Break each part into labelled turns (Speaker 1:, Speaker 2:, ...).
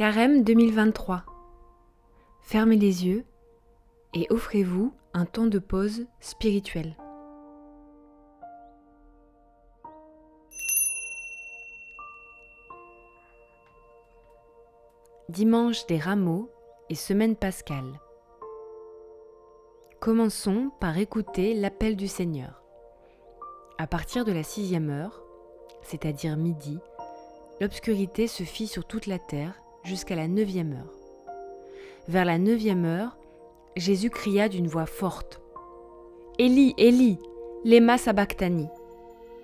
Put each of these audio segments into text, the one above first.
Speaker 1: Carême 2023. Fermez les yeux et offrez-vous un temps de pause spirituel. Dimanche des rameaux et semaine pascale. Commençons par écouter l'appel du Seigneur. À partir de la sixième heure, c'est-à-dire midi, l'obscurité se fit sur toute la terre jusqu'à la neuvième heure. Vers la neuvième heure, Jésus cria d'une voix forte Élie, Élie, lema sabachthani,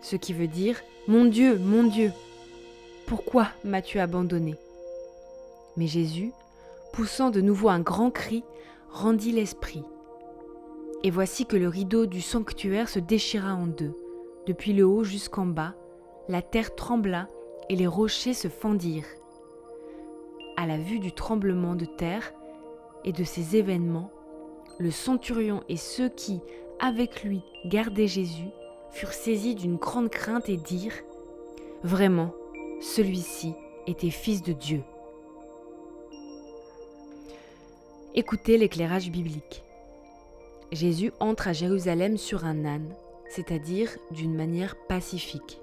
Speaker 1: ce qui veut dire Mon Dieu, mon Dieu, pourquoi m'as-tu abandonné? Mais Jésus, poussant de nouveau un grand cri, rendit l'esprit. Et voici que le rideau du sanctuaire se déchira en deux, depuis le haut jusqu'en bas, la terre trembla et les rochers se fendirent. À la vue du tremblement de terre et de ces événements, le centurion et ceux qui, avec lui, gardaient Jésus, furent saisis d'une grande crainte et dirent Vraiment, celui-ci était fils de Dieu. Écoutez l'éclairage biblique. Jésus entre à Jérusalem sur un âne, c'est-à-dire d'une manière pacifique.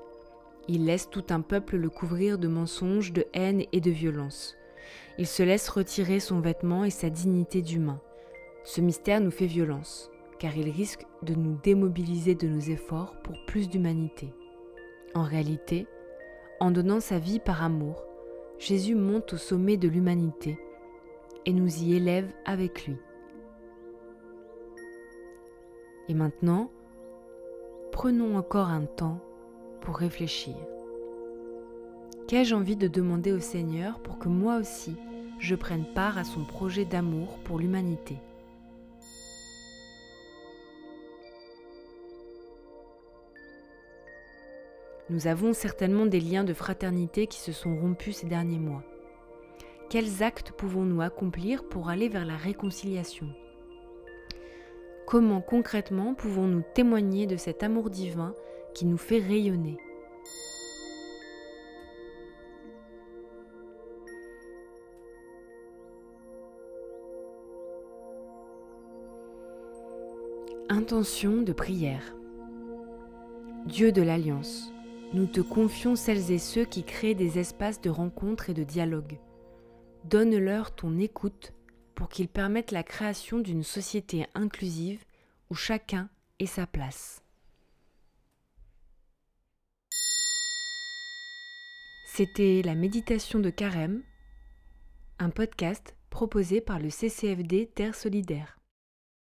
Speaker 1: Il laisse tout un peuple le couvrir de mensonges, de haine et de violence. Il se laisse retirer son vêtement et sa dignité d'humain. Ce mystère nous fait violence, car il risque de nous démobiliser de nos efforts pour plus d'humanité. En réalité, en donnant sa vie par amour, Jésus monte au sommet de l'humanité et nous y élève avec lui. Et maintenant, prenons encore un temps pour réfléchir. Qu'ai-je envie de demander au Seigneur pour que moi aussi je prenne part à son projet d'amour pour l'humanité? Nous avons certainement des liens de fraternité qui se sont rompus ces derniers mois. Quels actes pouvons-nous accomplir pour aller vers la réconciliation? Comment concrètement pouvons-nous témoigner de cet amour divin qui nous fait rayonner? Intention de prière. Dieu de l'Alliance, nous te confions celles et ceux qui créent des espaces de rencontre et de dialogue. Donne-leur ton écoute pour qu'ils permettent la création d'une société inclusive où chacun ait sa place. C'était la méditation de Carême, un podcast proposé par le CCFD Terre Solidaire.